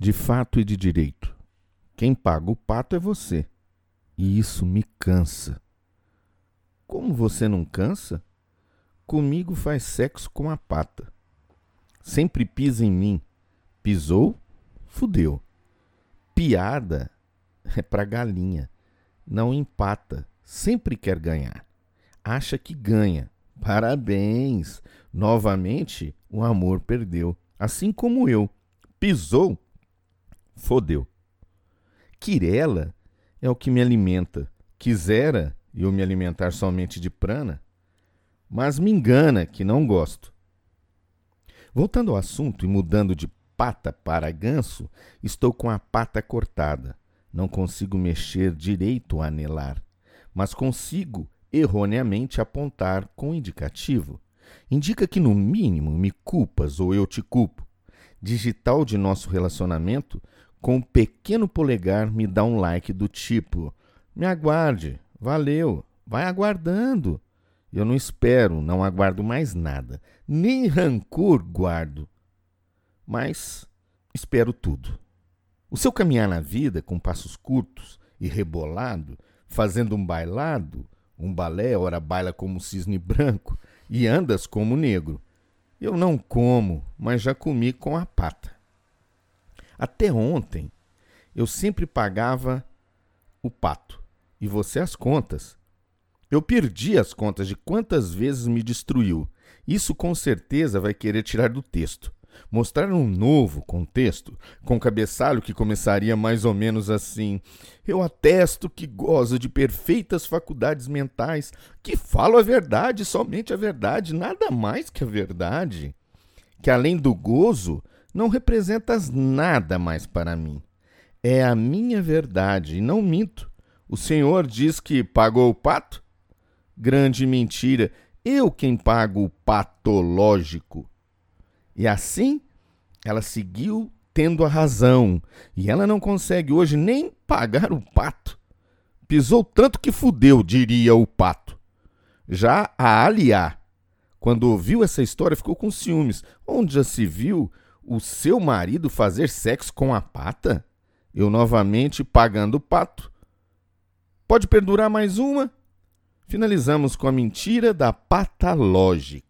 de fato e de direito. Quem paga o pato é você. E isso me cansa. Como você não cansa? Comigo faz sexo com a pata. Sempre pisa em mim. Pisou? Fudeu. Piada é pra galinha. Não empata. Sempre quer ganhar. Acha que ganha. Parabéns! Novamente, o amor perdeu. Assim como eu. Pisou? Fodeu. Quirela é o que me alimenta. Quisera eu me alimentar somente de prana, mas me engana que não gosto. Voltando ao assunto e mudando de pata para ganso, estou com a pata cortada. Não consigo mexer direito a anelar, mas consigo erroneamente apontar com indicativo. Indica que, no mínimo, me culpas ou eu te culpo. Digital de nosso relacionamento, com um pequeno polegar me dá um like do tipo: Me aguarde, valeu, vai aguardando. Eu não espero, não aguardo mais nada, nem rancor guardo. Mas espero tudo. O seu caminhar na vida com passos curtos e rebolado, fazendo um bailado, um balé, ora baila como cisne branco e andas como negro. Eu não como, mas já comi com a pata. Até ontem, eu sempre pagava o pato e você as contas. Eu perdi as contas de quantas vezes me destruiu. Isso com certeza vai querer tirar do texto mostrar um novo contexto, com cabeçalho que começaria mais ou menos assim: Eu atesto que gozo de perfeitas faculdades mentais, que falo a verdade, somente a verdade, nada mais que a verdade. Que além do gozo, não representas nada mais para mim. É a minha verdade e não minto. O Senhor diz que pagou o pato? Grande mentira. Eu quem pago o patológico. E assim ela seguiu tendo a razão. E ela não consegue hoje nem pagar o pato. Pisou tanto que fudeu, diria o pato. Já a Aliá, quando ouviu essa história, ficou com ciúmes. Onde já se viu o seu marido fazer sexo com a pata? Eu novamente pagando o pato. Pode perdurar mais uma? Finalizamos com a mentira da pata lógica.